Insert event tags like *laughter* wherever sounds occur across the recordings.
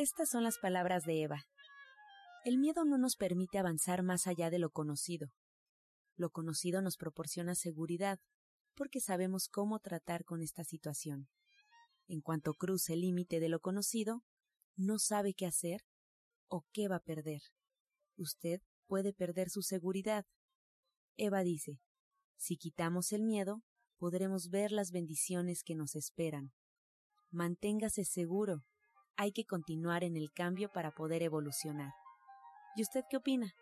Estas son las palabras de Eva. El miedo no nos permite avanzar más allá de lo conocido. Lo conocido nos proporciona seguridad, porque sabemos cómo tratar con esta situación. En cuanto cruce el límite de lo conocido, no sabe qué hacer o qué va a perder. Usted puede perder su seguridad. Eva dice, si quitamos el miedo, podremos ver las bendiciones que nos esperan. Manténgase seguro. Hay que continuar en el cambio para poder evolucionar. ¿Y usted qué opina?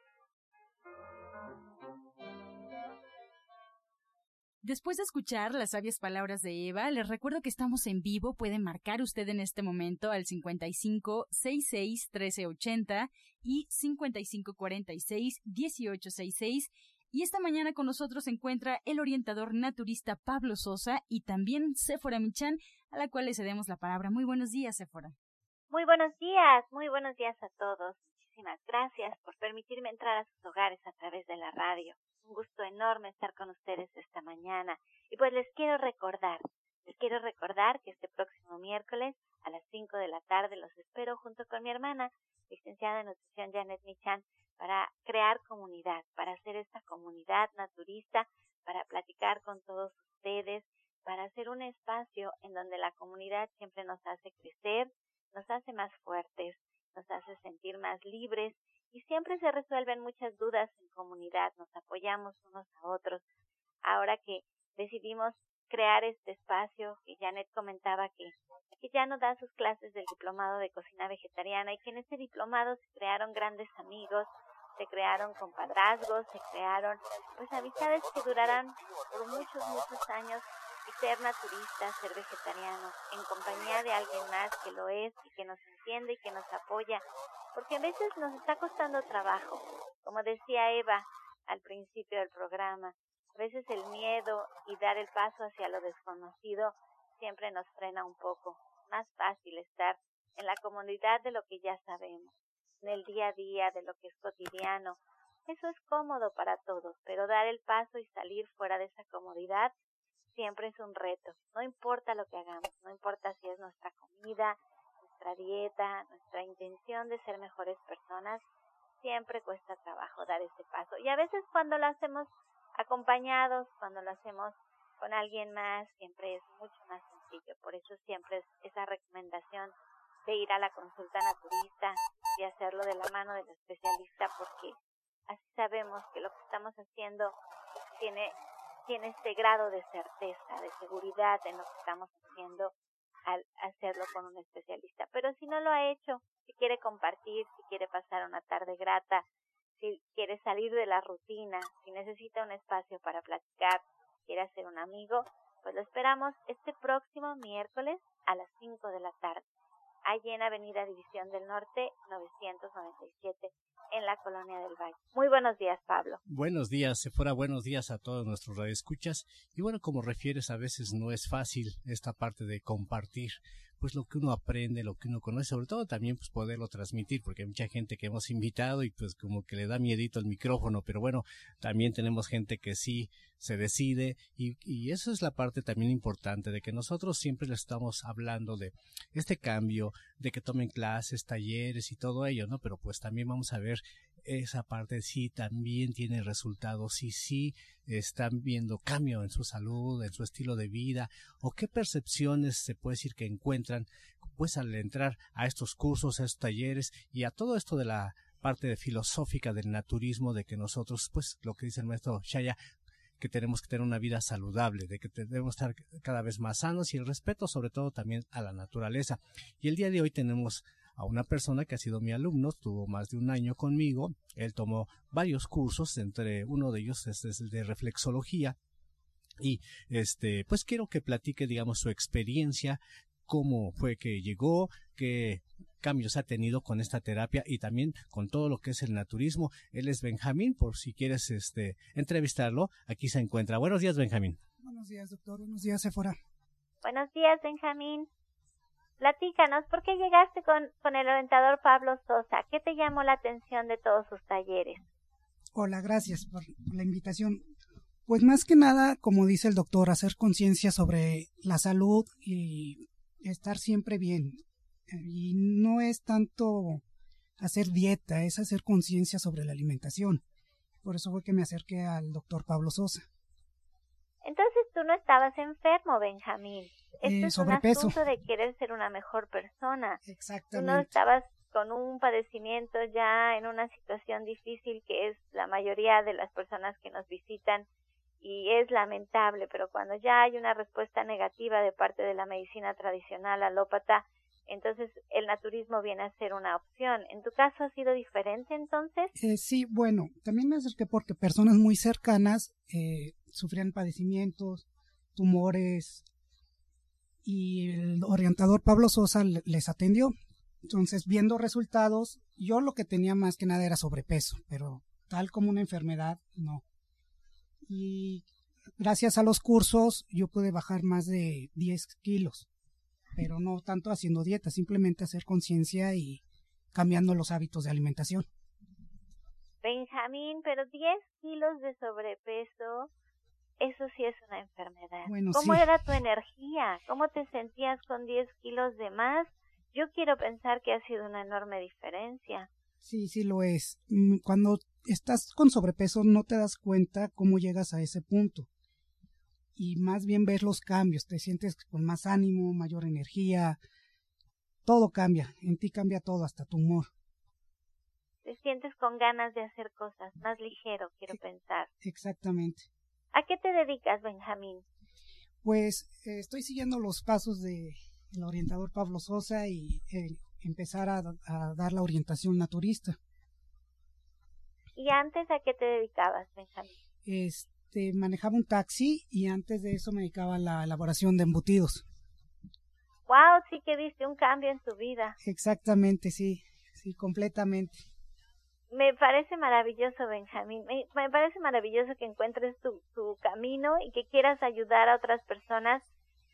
Después de escuchar las sabias palabras de Eva, les recuerdo que estamos en vivo. Puede marcar usted en este momento al 55 66 1380 y 55 46 1866 y esta mañana con nosotros se encuentra el orientador naturista Pablo Sosa y también Sephora Michan, a la cual le cedemos la palabra. Muy buenos días, Sephora. Muy buenos días, muy buenos días a todos. Muchísimas gracias por permitirme entrar a sus hogares a través de la radio. Un gusto enorme estar con ustedes esta mañana. Y pues les quiero recordar, les quiero recordar que este próximo miércoles a las 5 de la tarde los espero junto con mi hermana, licenciada en nutrición Janet Michan, para crear comunidad, para hacer esta comunidad naturista, para platicar con todos ustedes, para hacer un espacio en donde la comunidad siempre nos hace crecer, nos hace más fuertes, nos hace sentir más libres y siempre se resuelven muchas dudas en comunidad, nos apoyamos unos a otros. Ahora que decidimos crear este espacio, que Janet comentaba que, ya no da sus clases del diplomado de cocina vegetariana y que en ese diplomado se crearon grandes amigos, se crearon compadrazgos, se crearon pues amistades que durarán por muchos, muchos años ser naturista, ser vegetariano, en compañía de alguien más que lo es y que nos entiende y que nos apoya, porque a veces nos está costando trabajo, como decía Eva al principio del programa, a veces el miedo y dar el paso hacia lo desconocido siempre nos frena un poco, más fácil estar en la comunidad de lo que ya sabemos en el día a día, de lo que es cotidiano. Eso es cómodo para todos, pero dar el paso y salir fuera de esa comodidad siempre es un reto. No importa lo que hagamos, no importa si es nuestra comida, nuestra dieta, nuestra intención de ser mejores personas, siempre cuesta trabajo dar ese paso. Y a veces cuando lo hacemos acompañados, cuando lo hacemos con alguien más, siempre es mucho más sencillo. Por eso siempre es esa recomendación de ir a la consulta naturista y hacerlo de la mano del especialista porque así sabemos que lo que estamos haciendo tiene, tiene este grado de certeza, de seguridad en lo que estamos haciendo al hacerlo con un especialista. Pero si no lo ha hecho, si quiere compartir, si quiere pasar una tarde grata, si quiere salir de la rutina, si necesita un espacio para platicar, quiere hacer un amigo, pues lo esperamos este próximo miércoles a las 5 de la tarde allí en Avenida División del Norte 997 en la Colonia del Valle. Muy buenos días, Pablo. Buenos días, Sephora, buenos días a todos nuestros radioescuchas. Y bueno, como refieres, a veces no es fácil esta parte de compartir pues lo que uno aprende, lo que uno conoce, sobre todo también pues poderlo transmitir, porque hay mucha gente que hemos invitado y pues como que le da miedito el micrófono, pero bueno, también tenemos gente que sí se decide y, y eso es la parte también importante de que nosotros siempre le estamos hablando de este cambio, de que tomen clases, talleres y todo ello, ¿no? Pero pues también vamos a ver esa parte sí también tiene resultados, si sí están viendo cambio en su salud, en su estilo de vida, o qué percepciones se puede decir que encuentran pues al entrar a estos cursos, a estos talleres y a todo esto de la parte filosófica del naturismo, de que nosotros, pues lo que dice el maestro Shaya, que tenemos que tener una vida saludable, de que debemos estar cada vez más sanos y el respeto sobre todo también a la naturaleza. Y el día de hoy tenemos a una persona que ha sido mi alumno, estuvo más de un año conmigo, él tomó varios cursos, entre uno de ellos es, el de reflexología, y este, pues quiero que platique, digamos, su experiencia cómo fue que llegó, qué cambios ha tenido con esta terapia y también con todo lo que es el naturismo. Él es Benjamín, por si quieres este entrevistarlo, aquí se encuentra. Buenos días, Benjamín. Buenos días, doctor. Buenos días, Sephora. Buenos días, Benjamín. Platícanos, ¿por qué llegaste con, con el orientador Pablo Sosa? ¿Qué te llamó la atención de todos sus talleres? Hola, gracias por la invitación. Pues más que nada, como dice el doctor, hacer conciencia sobre la salud y estar siempre bien. Y no es tanto hacer dieta, es hacer conciencia sobre la alimentación. Por eso fue que me acerqué al doctor Pablo Sosa. Entonces tú no estabas enfermo, Benjamín. Este es un asunto de querer ser una mejor persona. Exactamente. Tú no estabas con un padecimiento ya en una situación difícil que es la mayoría de las personas que nos visitan y es lamentable, pero cuando ya hay una respuesta negativa de parte de la medicina tradicional alópata, entonces el naturismo viene a ser una opción. ¿En tu caso ha sido diferente entonces? Eh, sí, bueno, también me acerqué porque personas muy cercanas eh, sufrían padecimientos, tumores, y el orientador Pablo Sosa les atendió. Entonces, viendo resultados, yo lo que tenía más que nada era sobrepeso, pero tal como una enfermedad, no. Y gracias a los cursos yo pude bajar más de 10 kilos pero no tanto haciendo dieta, simplemente hacer conciencia y cambiando los hábitos de alimentación. Benjamín, pero 10 kilos de sobrepeso, eso sí es una enfermedad. ¿Cómo era tu energía? ¿Cómo te sentías con 10 kilos de más? Yo quiero pensar que ha sido una enorme diferencia. Sí, sí lo es. Mm, cuando estás con sobrepeso no te das cuenta cómo llegas a ese punto y más bien ves los cambios, te sientes con más ánimo, mayor energía, todo cambia, en ti cambia todo, hasta tu humor. Te sientes con ganas de hacer cosas, más ligero, quiero pensar. Exactamente. ¿A qué te dedicas, Benjamín? Pues eh, estoy siguiendo los pasos del orientador Pablo Sosa y eh, empezar a, a dar la orientación naturista. ¿Y antes a qué te dedicabas, Benjamín? Este, este, manejaba un taxi y antes de eso me dedicaba a la elaboración de embutidos. Wow, sí que viste un cambio en tu vida. Exactamente, sí, sí, completamente. Me parece maravilloso, Benjamín. Me, me parece maravilloso que encuentres tu, tu camino y que quieras ayudar a otras personas.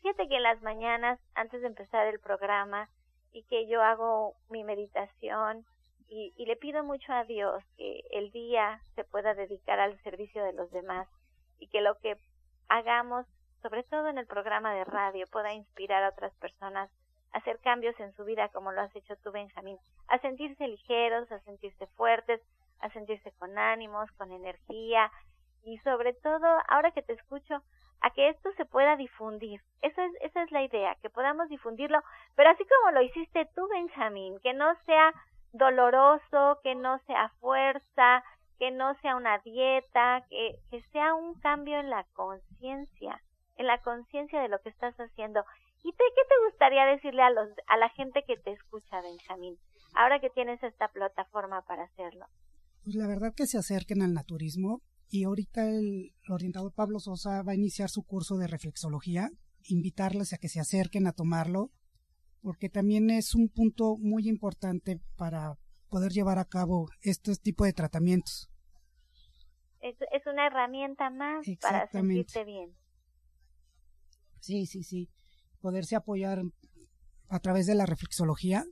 Fíjate que en las mañanas, antes de empezar el programa, y que yo hago mi meditación y, y le pido mucho a Dios que el día se pueda dedicar al servicio de los demás y que lo que hagamos, sobre todo en el programa de radio, pueda inspirar a otras personas a hacer cambios en su vida como lo has hecho tú, Benjamín, a sentirse ligeros, a sentirse fuertes, a sentirse con ánimos, con energía. Y sobre todo, ahora que te escucho, a que esto se pueda difundir. Eso es, esa es la idea, que podamos difundirlo, pero así como lo hiciste tú, Benjamín, que no sea doloroso, que no sea fuerza, que no sea una dieta, que, que sea un cambio en la conciencia, en la conciencia de lo que estás haciendo. ¿Y te, qué te gustaría decirle a, los, a la gente que te escucha, Benjamín, ahora que tienes esta plataforma para hacerlo? Pues la verdad que se acerquen al naturismo y ahorita el orientador Pablo Sosa va a iniciar su curso de reflexología, invitarles a que se acerquen a tomarlo, porque también es un punto muy importante para poder llevar a cabo este tipo de tratamientos. Es, una herramienta más para sentirte bien. Sí, sí, sí. Poderse apoyar a través de la reflexología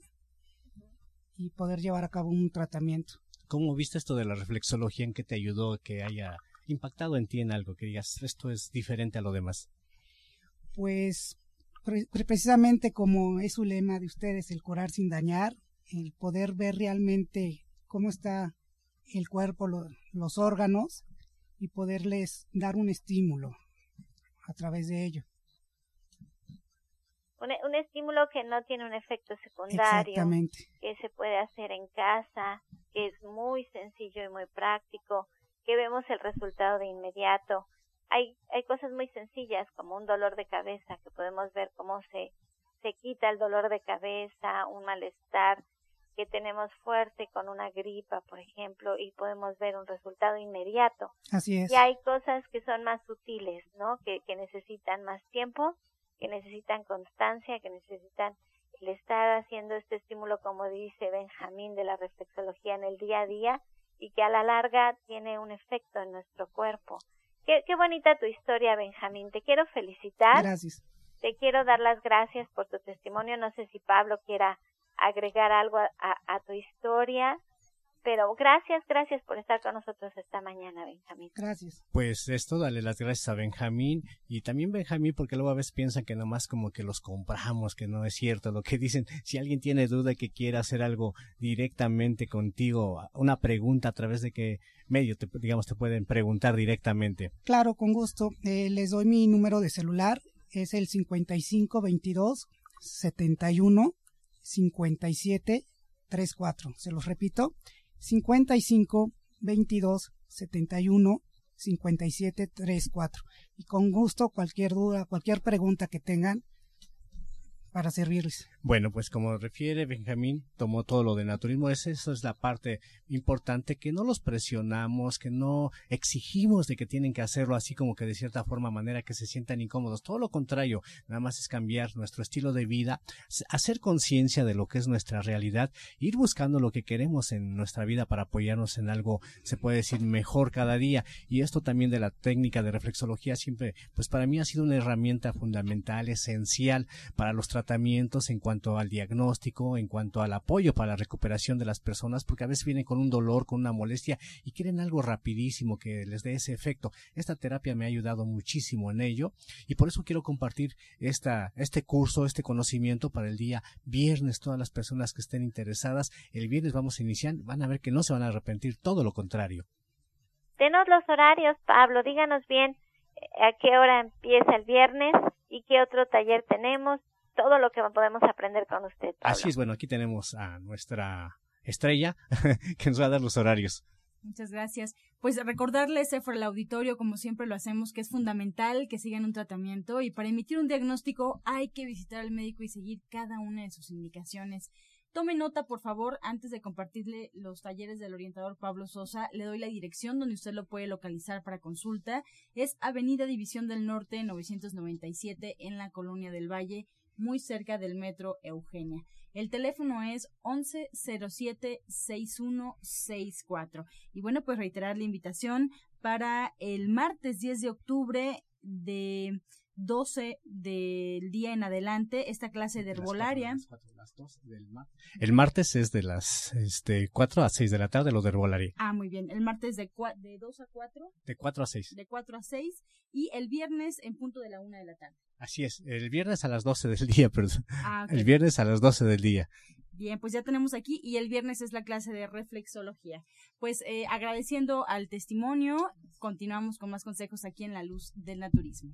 y poder llevar a cabo un tratamiento. ¿Cómo viste esto de la reflexología? ¿En qué te ayudó que haya impactado en ti en algo? Que digas, esto es diferente a lo demás. Pues precisamente como es su lema de ustedes, el curar sin dañar, el poder ver realmente cómo está el cuerpo, los órganos y poderles dar un estímulo a través de ello. Un, un, estímulo que no tiene un efecto secundario, que se puede hacer en casa, que es muy sencillo y muy práctico, que vemos el resultado de inmediato. Hay, hay cosas muy sencillas como un dolor de cabeza que podemos ver cómo se, se quita el dolor de cabeza, un malestar, que tenemos fuerte con una gripa, por ejemplo, y podemos ver un resultado inmediato. Así es. Y hay cosas que son más sutiles, ¿no? Que, que necesitan más tiempo, que necesitan constancia, que necesitan el estar haciendo este estímulo, como dice Benjamín, de la reflexología en el día a día y que a la larga tiene un efecto en nuestro cuerpo. Qué, qué bonita tu historia, Benjamín. Te quiero felicitar. Gracias. Te quiero dar las gracias por tu testimonio. No sé si Pablo quiera agregar algo a, a tu historia. Pero gracias, gracias por estar con nosotros esta mañana, Benjamín. Gracias. Pues esto, dale las gracias a Benjamín y también Benjamín porque luego a veces piensan que nomás como que los compramos, que no es cierto lo que dicen. *laughs* Si alguien tiene duda y que quiera hacer algo directamente contigo, una pregunta a través de qué medio, te, digamos, te pueden preguntar directamente. Claro, con gusto. Eh, les doy mi número de celular. Es el 5522 71 57 34. Se los repito, 55 22 71 57 34. Y con gusto, cualquier duda, cualquier pregunta que tengan, para servirles. Bueno, pues como refiere Benjamín, tomó todo lo de naturismo, es, eso es la parte importante, que no los presionamos, que no exigimos de que tienen que hacerlo así como que de cierta forma, manera que se sientan incómodos. Todo lo contrario, nada más es cambiar nuestro estilo de vida, hacer conciencia de lo que es nuestra realidad, ir buscando lo que queremos en nuestra vida para apoyarnos en algo, se puede decir, mejor cada día. Y esto también de la técnica de reflexología siempre, pues para mí ha sido una herramienta fundamental, esencial para los tratamientos en cuanto al diagnóstico, en cuanto al apoyo para la recuperación de las personas, porque a veces vienen con un dolor, con una molestia y quieren algo rapidísimo que les dé ese efecto. Esta terapia me ha ayudado muchísimo en ello y por eso quiero compartir esta, este curso, este conocimiento para el día viernes. Todas las personas que estén interesadas, el viernes vamos a iniciar, van a ver que no se van a arrepentir, todo lo contrario. Denos los horarios, Pablo, díganos bien eh, a qué hora empieza el viernes y qué otro taller tenemos todo lo que podemos aprender con usted. Así es, bueno, aquí tenemos a nuestra estrella *laughs* que nos va a dar los horarios. Muchas gracias. Pues recordarles, Efra, el auditorio, como siempre lo hacemos, que es fundamental que sigan un tratamiento y para emitir un diagnóstico hay que visitar al médico y seguir cada una de sus indicaciones. Tome nota, por favor, antes de compartirle los talleres del orientador Pablo Sosa, le doy la dirección donde usted lo puede localizar para consulta. Es Avenida División del Norte 997 en la Colonia del Valle muy cerca del metro Eugenia. El teléfono es 1107-6164. Y bueno, pues reiterar la invitación para el martes 10 de octubre de 12 del día en adelante esta clase de herbolaria. El martes es de las este, 4 a 6 de la tarde lo de herbolaria. Ah, muy bien. El martes de, de 2 a 4. De 4 a 6. De 4 a 6 y el viernes en punto de la 1 de la tarde. Así es, el viernes a las 12 del día, *laughs* perdón. Ah, El viernes a las 12 del día. Bien, pues ya tenemos aquí y el viernes es la clase de reflexología. Pues eh, agradeciendo al testimonio, continuamos con más consejos aquí en la luz del naturismo.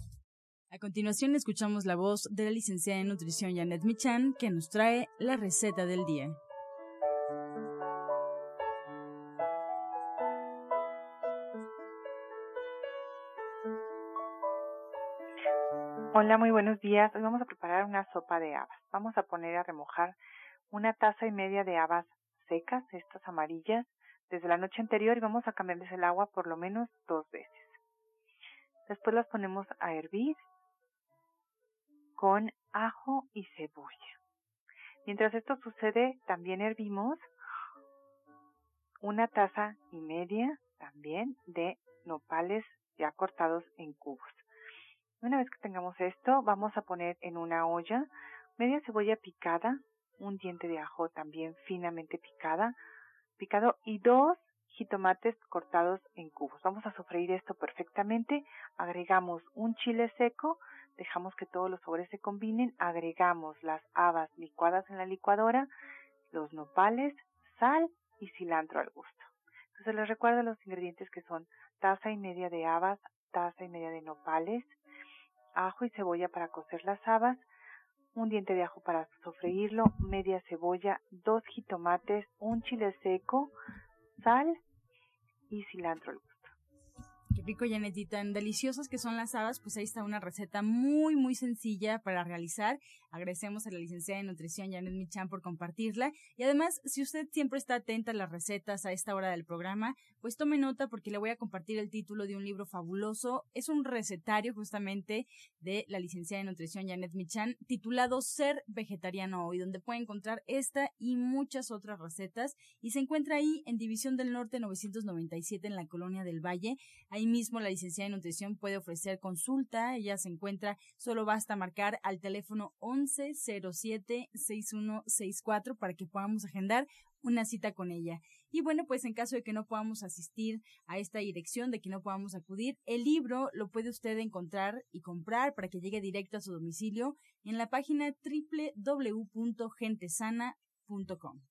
A continuación escuchamos la voz de la licenciada en nutrición Janet Michan que nos trae la receta del día. Hola, muy buenos días. Hoy vamos a preparar una sopa de habas. Vamos a poner a remojar una taza y media de habas secas, estas amarillas, desde la noche anterior y vamos a cambiarles el agua por lo menos dos veces. Después las ponemos a hervir con ajo y cebolla. Mientras esto sucede, también hervimos una taza y media también de nopales ya cortados en cubos. Una vez que tengamos esto, vamos a poner en una olla media cebolla picada, un diente de ajo también finamente picada, picado y dos jitomates cortados en cubos. Vamos a sofreír esto perfectamente. Agregamos un chile seco dejamos que todos los sabores se combinen, agregamos las habas licuadas en la licuadora, los nopales, sal y cilantro al gusto. Entonces les recuerdo los ingredientes que son taza y media de habas, taza y media de nopales, ajo y cebolla para cocer las habas, un diente de ajo para sofreírlo, media cebolla, dos jitomates, un chile seco, sal y cilantro Qué rico, Janet, tan deliciosas que son las habas, pues ahí está una receta muy, muy sencilla para realizar. Agradecemos a la licenciada de nutrición Janet Michan por compartirla. Y además, si usted siempre está atenta a las recetas a esta hora del programa, pues tome nota porque le voy a compartir el título de un libro fabuloso. Es un recetario justamente de la licenciada de nutrición Janet Michan titulado Ser Vegetariano Hoy, donde puede encontrar esta y muchas otras recetas. Y se encuentra ahí en División del Norte 997 en la Colonia del Valle. Ahí mismo la licenciada de nutrición puede ofrecer consulta. Ella se encuentra, solo basta marcar al teléfono 11 1107-6164 para que podamos agendar una cita con ella. Y bueno, pues en caso de que no podamos asistir a esta dirección, de que no podamos acudir, el libro lo puede usted encontrar y comprar para que llegue directo a su domicilio en la página www.gentesana.com.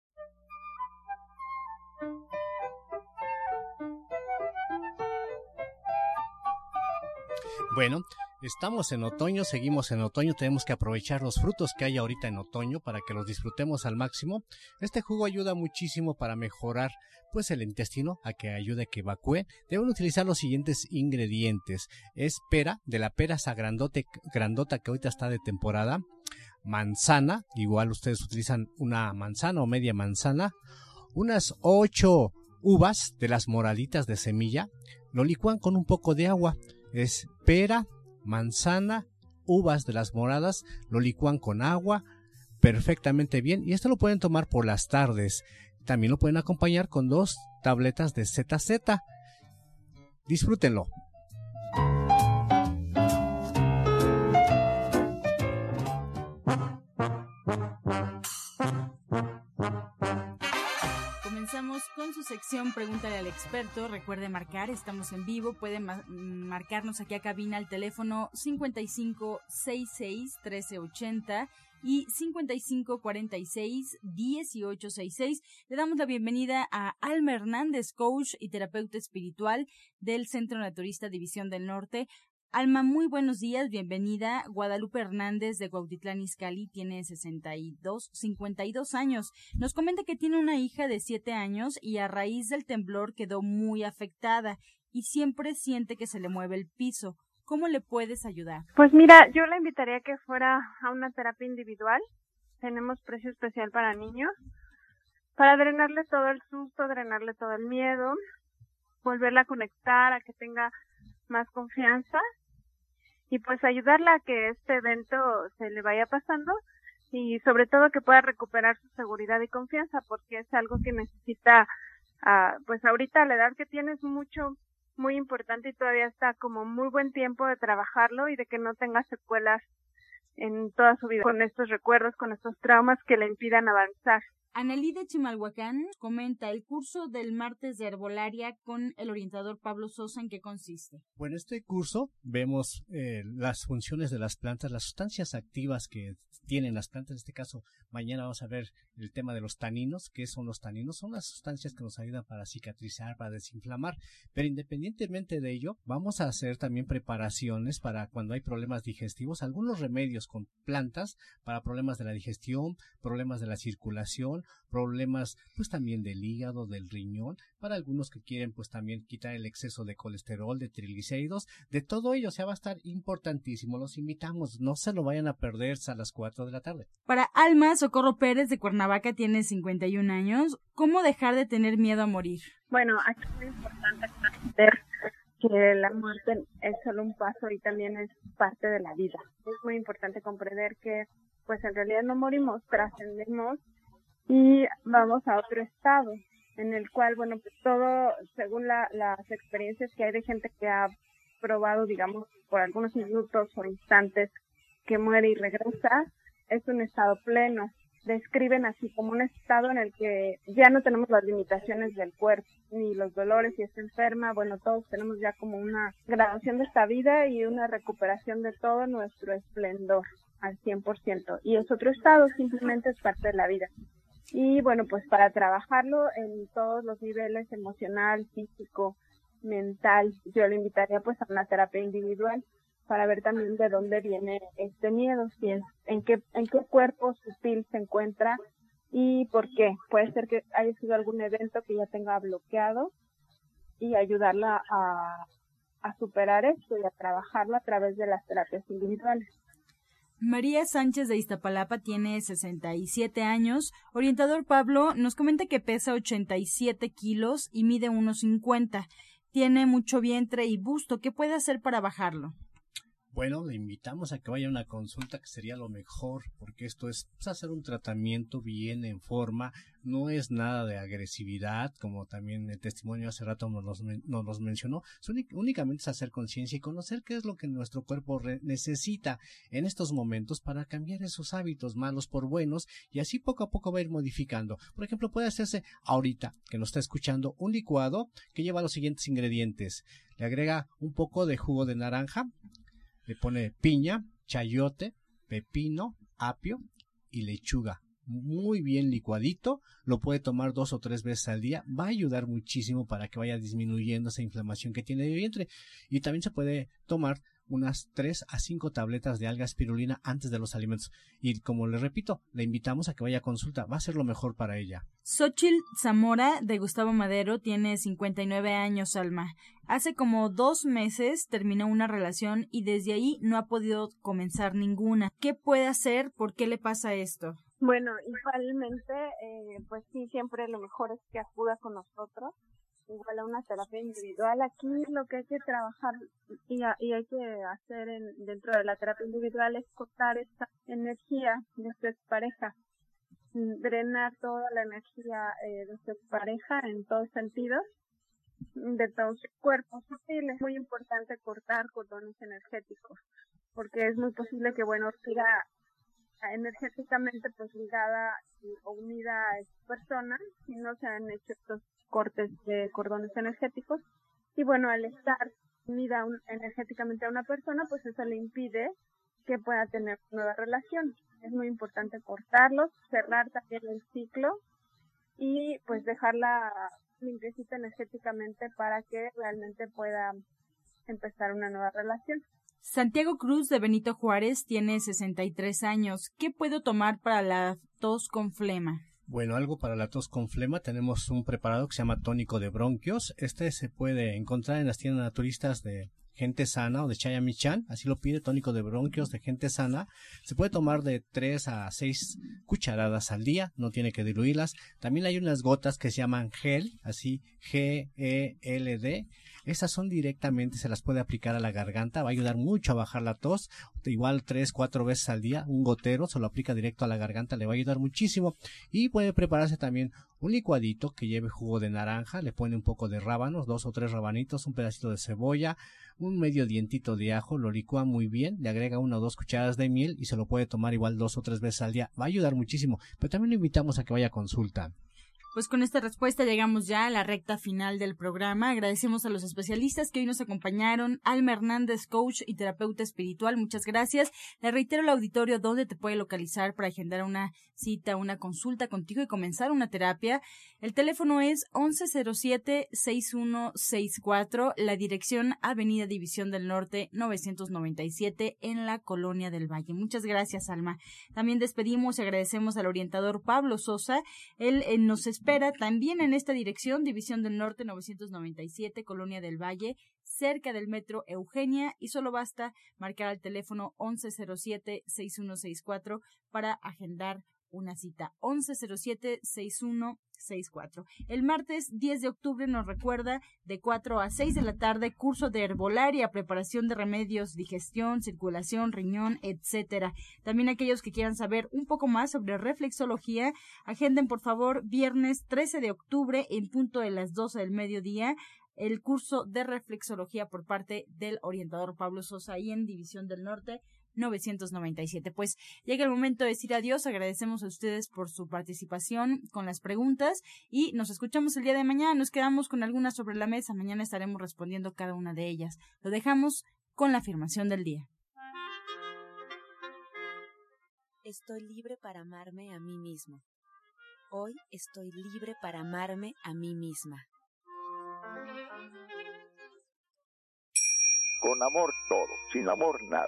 Bueno, estamos en otoño, seguimos en otoño, tenemos que aprovechar los frutos que hay ahorita en otoño para que los disfrutemos al máximo. Este jugo ayuda muchísimo para mejorar pues el intestino, a que ayude a que evacúe. Deben utilizar los siguientes ingredientes. Es pera, de la pera esa grandote, grandota que ahorita está de temporada. Manzana, igual ustedes utilizan una manzana o media manzana unas ocho uvas de las moraditas de semilla, lo licuan con un poco de agua. Es pera, manzana, uvas de las moradas, lo licuan con agua perfectamente bien y esto lo pueden tomar por las tardes. También lo pueden acompañar con dos tabletas de ZZ. Disfrútenlo. Con su sección Pregúntale al experto. Recuerde marcar, estamos en vivo. Puede marcarnos aquí a cabina al teléfono 5566 1380 y 5546 1866. Le damos la bienvenida a Alma Hernández, coach y terapeuta espiritual del Centro Naturista División del Norte. Alma, muy buenos días, bienvenida. Guadalupe Hernández de Cuautitlán Izcalli tiene 62, 52 años. Nos comenta que tiene una hija de 7 años y a raíz del temblor quedó muy afectada y siempre siente que se le mueve el piso. ¿Cómo le puedes ayudar? Pues mira, yo la invitaría a que fuera a una terapia individual. Tenemos precio especial para niños para drenarle todo el susto, drenarle todo el miedo, volverla a conectar, a que tenga más confianza y pues ayudarla a que este evento se le vaya pasando y sobre todo que pueda recuperar su seguridad y confianza porque es algo que necesita uh, pues ahorita la edad que tiene es mucho muy importante y todavía está como muy buen tiempo de trabajarlo y de que no tenga secuelas en toda su vida con estos recuerdos, con estos traumas que le impidan avanzar. Anelí de Chimalhuacán comenta el curso del martes de herbolaria con el orientador Pablo Sosa en qué consiste. Bueno, este curso vemos eh, las funciones de las plantas, las sustancias activas que tienen las plantas. En este caso, mañana vamos a ver el tema de los taninos. ¿Qué son los taninos? Son las sustancias que nos ayudan para cicatrizar, para desinflamar. Pero independientemente de ello, vamos a hacer también preparaciones para cuando hay problemas digestivos, algunos remedios con plantas para problemas de la digestión, problemas de la circulación problemas pues también del hígado, del riñón, para algunos que quieren pues también quitar el exceso de colesterol, de triglicéridos, de todo ello, o sea, va a estar importantísimo. Los invitamos, no se lo vayan a perder a las 4 de la tarde. Para Alma, Socorro Pérez de Cuernavaca tiene 51 años. ¿Cómo dejar de tener miedo a morir? Bueno, aquí es muy importante entender que la muerte es solo un paso y también es parte de la vida. Es muy importante comprender que pues en realidad no morimos, trascendemos y vamos a otro estado en el cual, bueno, pues todo, según la, las experiencias que hay de gente que ha probado, digamos, por algunos minutos o instantes que muere y regresa, es un estado pleno. Describen así como un estado en el que ya no tenemos las limitaciones del cuerpo, ni los dolores, si está enferma, bueno, todos tenemos ya como una graduación de esta vida y una recuperación de todo nuestro esplendor al 100%. Y es otro estado, simplemente es parte de la vida. Y bueno, pues para trabajarlo en todos los niveles, emocional, físico, mental, yo le invitaría pues a una terapia individual para ver también de dónde viene este miedo, si es, en qué, en qué cuerpo sutil se encuentra y por qué. Puede ser que haya sido algún evento que ya tenga bloqueado y ayudarla a, a superar esto y a trabajarlo a través de las terapias individuales. María Sánchez de Iztapalapa tiene 67 años. Orientador Pablo nos comenta que pesa 87 kilos y mide unos 50. Tiene mucho vientre y busto. ¿Qué puede hacer para bajarlo? Bueno, le invitamos a que vaya a una consulta que sería lo mejor, porque esto es pues, hacer un tratamiento bien en forma, no es nada de agresividad, como también el testimonio hace rato nos nos mencionó, únicamente es hacer conciencia y conocer qué es lo que nuestro cuerpo necesita en estos momentos para cambiar esos hábitos malos por buenos y así poco a poco va a ir modificando. Por ejemplo, puede hacerse ahorita que nos está escuchando un licuado que lleva los siguientes ingredientes. Le agrega un poco de jugo de naranja, le pone piña, chayote, pepino, apio y lechuga. Muy bien licuadito, lo puede tomar dos o tres veces al día, va a ayudar muchísimo para que vaya disminuyendo esa inflamación que tiene de vientre. Y también se puede tomar unas 3 a 5 tabletas de alga espirulina antes de los alimentos. Y como le repito, le invitamos a que vaya a consulta, va a ser lo mejor para ella. Xochil Zamora de Gustavo Madero tiene 59 años, Alma. Hace como dos meses terminó una relación y desde ahí no ha podido comenzar ninguna. ¿Qué puede hacer? ¿Por qué le pasa esto? Bueno, igualmente, eh, pues sí, siempre lo mejor es que acuda con nosotros igual a una terapia individual. Aquí lo que hay que trabajar y, hay que hacer en, dentro de la terapia individual es cortar esta energía de su pareja, drenar toda la energía eh, de su pareja en todos sentidos, de todo su cuerpo sutil. Es muy importante cortar cordones energéticos, porque es muy posible que, bueno, siga energéticamente pues ligada o unida a esta persona si no se han hecho estos cortes de cordones energéticos. Y bueno, al estar unida energéticamente a una persona, pues eso le impide que pueda tener nueva relación. Es muy importante cortarlos, cerrar también el ciclo y pues dejarla limpiecita energéticamente para que realmente pueda empezar una nueva relación. Santiago Cruz de Benito Juárez tiene 63 años. ¿Qué puedo tomar para la tos con flema? Bueno, algo para la tos con flema, tenemos un preparado que se llama tónico de bronquios. Este se puede encontrar en las tiendas naturistas de gente sana o de Chayamichan, así lo pide tónico de bronquios de gente sana. Se puede tomar de 3 a 6 cucharadas al día, no tiene que diluirlas. También hay unas gotas que se llaman gel, así G-E-L-D. Esas son directamente, se las puede aplicar a la garganta, va a ayudar mucho a bajar la tos. Igual 3, 4 veces al día, un gotero se lo aplica directo a la garganta, le va a ayudar muchísimo. Y puede prepararse también un licuadito que lleve jugo de naranja, le pone un poco de rábanos, dos o tres rabanitos, un pedacito de cebolla, un medio dientito de ajo, lo licúa muy bien, le agrega una o dos cucharadas de miel y se lo puede tomar igual dos o tres veces al día. Va a ayudar muchísimo, pero también lo invitamos a que vaya a consulta. Pues con esta respuesta llegamos ya a la recta final del programa. Agradecemos a los especialistas que hoy nos acompañaron. Alma Hernández, coach y terapeuta espiritual, muchas gracias. Le reitero al auditorio dónde te puede localizar para agendar una cita, una consulta contigo y comenzar una terapia. El teléfono es 1107-6164, la dirección Avenida División del Norte 997 en la Colonia del Valle. Muchas gracias, Alma. También despedimos y agradecemos al orientador Pablo Sosa. Él eh, nos espera también en esta dirección, División del Norte 997, Colonia del Valle, cerca del metro Eugenia, y solo basta marcar al teléfono 1107-6164 para agendar una cita. 1107-6164. 6664. El martes 10 de octubre nos recuerda de 4 a 6 de la tarde curso de herbolaria, preparación de remedios, digestión, circulación, riñón, etcétera. También aquellos que quieran saber un poco más sobre reflexología, agenden por favor viernes 13 de octubre en punto de las 12 del mediodía el curso de reflexología por parte del orientador Pablo Sosa ahí en División del Norte 997. Pues llega el momento de decir adiós. Agradecemos a ustedes por su participación con las preguntas y nos escuchamos el día de mañana. Nos quedamos con algunas sobre la mesa. Mañana estaremos respondiendo cada una de ellas. Lo dejamos con la afirmación del día. Estoy libre para amarme a mí mismo. Hoy estoy libre para amarme a mí misma. Con amor todo, sin amor nada.